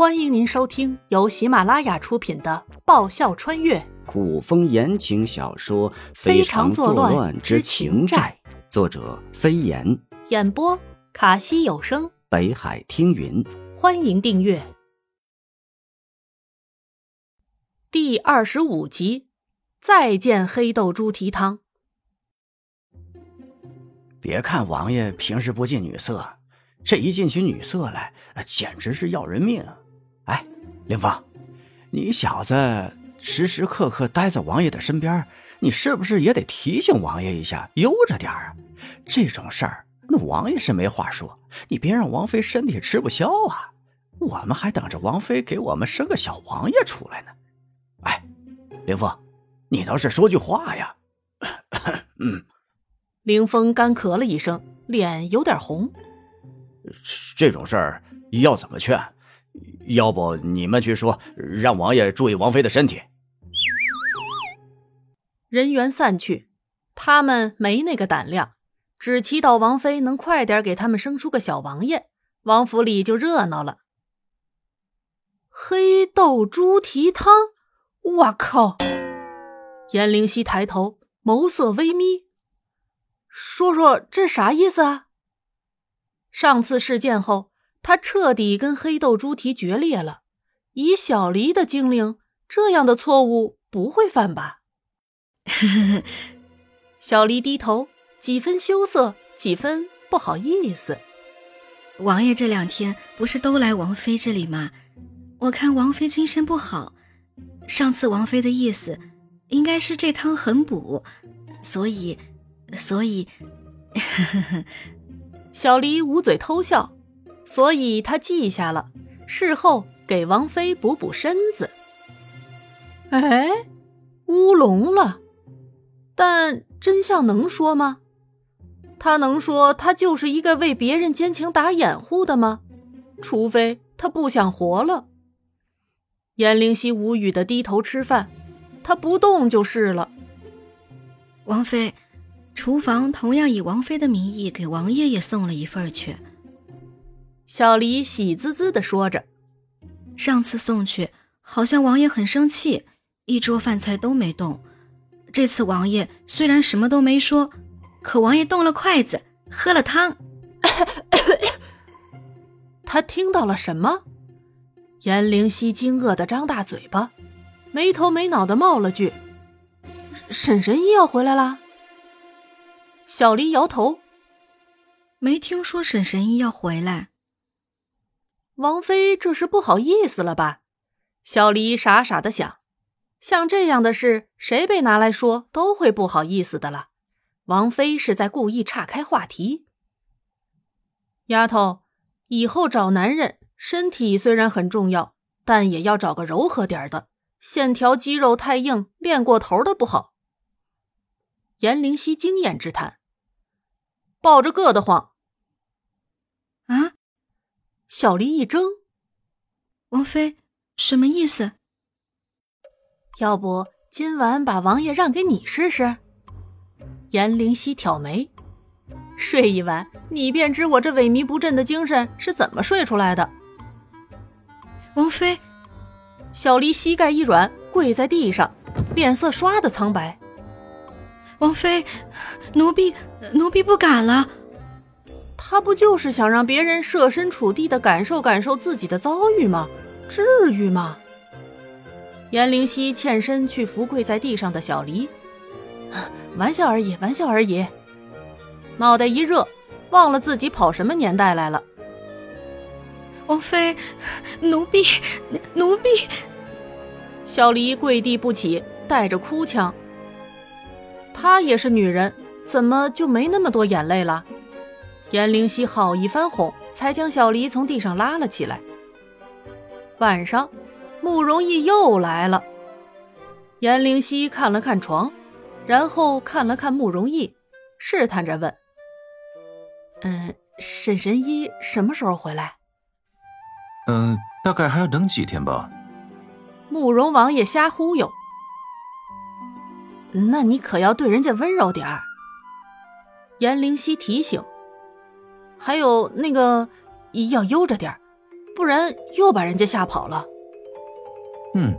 欢迎您收听由喜马拉雅出品的《爆笑穿越古风言情小说《非常作乱之情债》，作者飞檐，》，演播卡西有声。北海听云。欢迎订阅第二十五集。再见，黑豆猪蹄汤。别看王爷平时不近女色，这一进起女色来，简直是要人命。哎，凌风，你小子时时刻刻待在王爷的身边，你是不是也得提醒王爷一下，悠着点啊？这种事儿，那王爷是没话说，你别让王妃身体吃不消啊！我们还等着王妃给我们生个小王爷出来呢。哎，凌风，你倒是说句话呀！嗯，凌风干咳了一声，脸有点红。这种事儿要怎么劝？要不你们去说，让王爷注意王妃的身体。人员散去，他们没那个胆量，只祈祷王妃能快点给他们生出个小王爷，王府里就热闹了。黑豆猪蹄汤，我靠！颜灵犀抬头，眸色微眯，说说这啥意思啊？上次事件后。他彻底跟黑豆猪蹄决裂了。以小黎的精灵，这样的错误不会犯吧？小黎低头，几分羞涩，几分不好意思。王爷这两天不是都来王妃这里吗？我看王妃精神不好。上次王妃的意思，应该是这汤很补，所以，所以，小黎捂嘴偷笑。所以他记下了，事后给王妃补补身子。哎，乌龙了，但真相能说吗？他能说他就是一个为别人奸情打掩护的吗？除非他不想活了。颜灵犀无语的低头吃饭，他不动就是了。王妃，厨房同样以王妃的名义给王爷爷送了一份去。小黎喜滋滋的说着：“上次送去，好像王爷很生气，一桌饭菜都没动。这次王爷虽然什么都没说，可王爷动了筷子，喝了汤。他听到了什么？”颜灵犀惊愕的张大嘴巴，没头没脑的冒了句：“沈神医要回来了。”小黎摇头：“没听说沈神医要回来。”王妃这是不好意思了吧？小黎傻傻的想，像这样的事，谁被拿来说都会不好意思的了。王妃是在故意岔开话题。丫头，以后找男人，身体虽然很重要，但也要找个柔和点的，线条肌肉太硬，练过头的不好。颜灵犀经验之谈，抱着硌得慌。啊？小黎一怔，王妃什么意思？要不今晚把王爷让给你试试？颜灵犀挑眉，睡一晚，你便知我这萎靡不振的精神是怎么睡出来的。王妃，小黎膝盖一软，跪在地上，脸色唰的苍白。王妃，奴婢奴婢不敢了。他不就是想让别人设身处地的感受感受自己的遭遇吗？至于吗？颜灵犀欠身去扶跪在地上的小黎，玩笑而已，玩笑而已。脑袋一热，忘了自己跑什么年代来了。王妃，奴婢，奴婢。小黎跪地不起，带着哭腔。她也是女人，怎么就没那么多眼泪了？颜灵犀好一番哄，才将小黎从地上拉了起来。晚上，慕容易又来了。颜灵犀看了看床，然后看了看慕容易，试探着问：“嗯，沈神医什么时候回来？”“嗯，大概还要等几天吧。”慕容王爷瞎忽悠。“那你可要对人家温柔点儿。”颜灵犀提醒。还有那个，要悠着点不然又把人家吓跑了。嗯，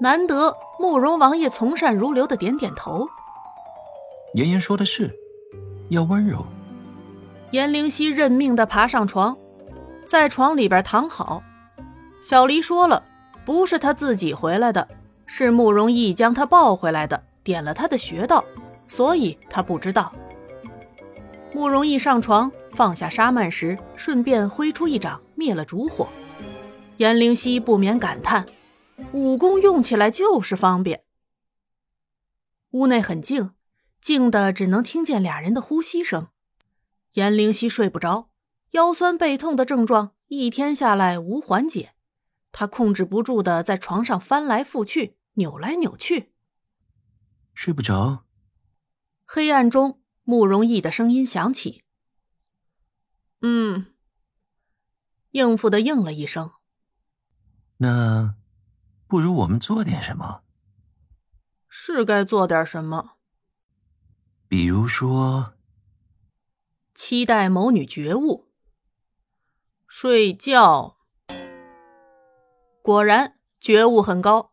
难得慕容王爷从善如流的点点头。妍妍说的是，要温柔。颜灵犀认命的爬上床，在床里边躺好。小黎说了，不是他自己回来的，是慕容逸将他抱回来的，点了他的穴道，所以他不知道。慕容逸上床，放下纱幔时，顺便挥出一掌灭了烛火。颜灵犀不免感叹：武功用起来就是方便。屋内很静，静的只能听见俩人的呼吸声。颜灵犀睡不着，腰酸背痛的症状一天下来无缓解，他控制不住的在床上翻来覆去，扭来扭去。睡不着。黑暗中，慕容逸的声音响起：“嗯。”应付的应了一声。那，不如我们做点什么？是该做点什么。比如说。期待某女觉悟。睡觉，果然觉悟很高。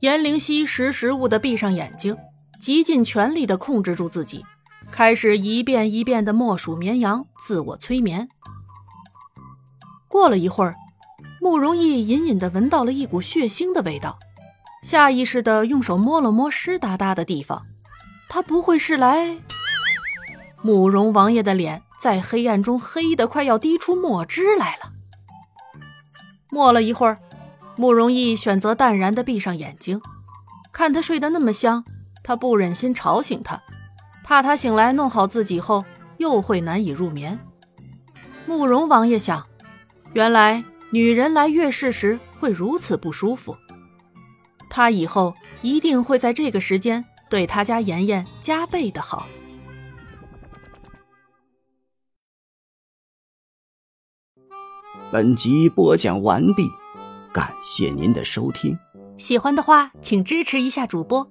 颜灵犀识时务的闭上眼睛，极尽全力的控制住自己，开始一遍一遍的默数绵羊，自我催眠。过了一会儿，慕容逸隐隐的闻到了一股血腥的味道，下意识的用手摸了摸湿哒哒的地方，他不会是来……慕容王爷的脸在黑暗中黑得快要滴出墨汁来了。默了一会儿，慕容逸选择淡然的闭上眼睛。看他睡得那么香，他不忍心吵醒他，怕他醒来弄好自己后又会难以入眠。慕容王爷想，原来女人来月事时会如此不舒服。他以后一定会在这个时间对他家妍妍加倍的好。本集播讲完毕，感谢您的收听。喜欢的话，请支持一下主播，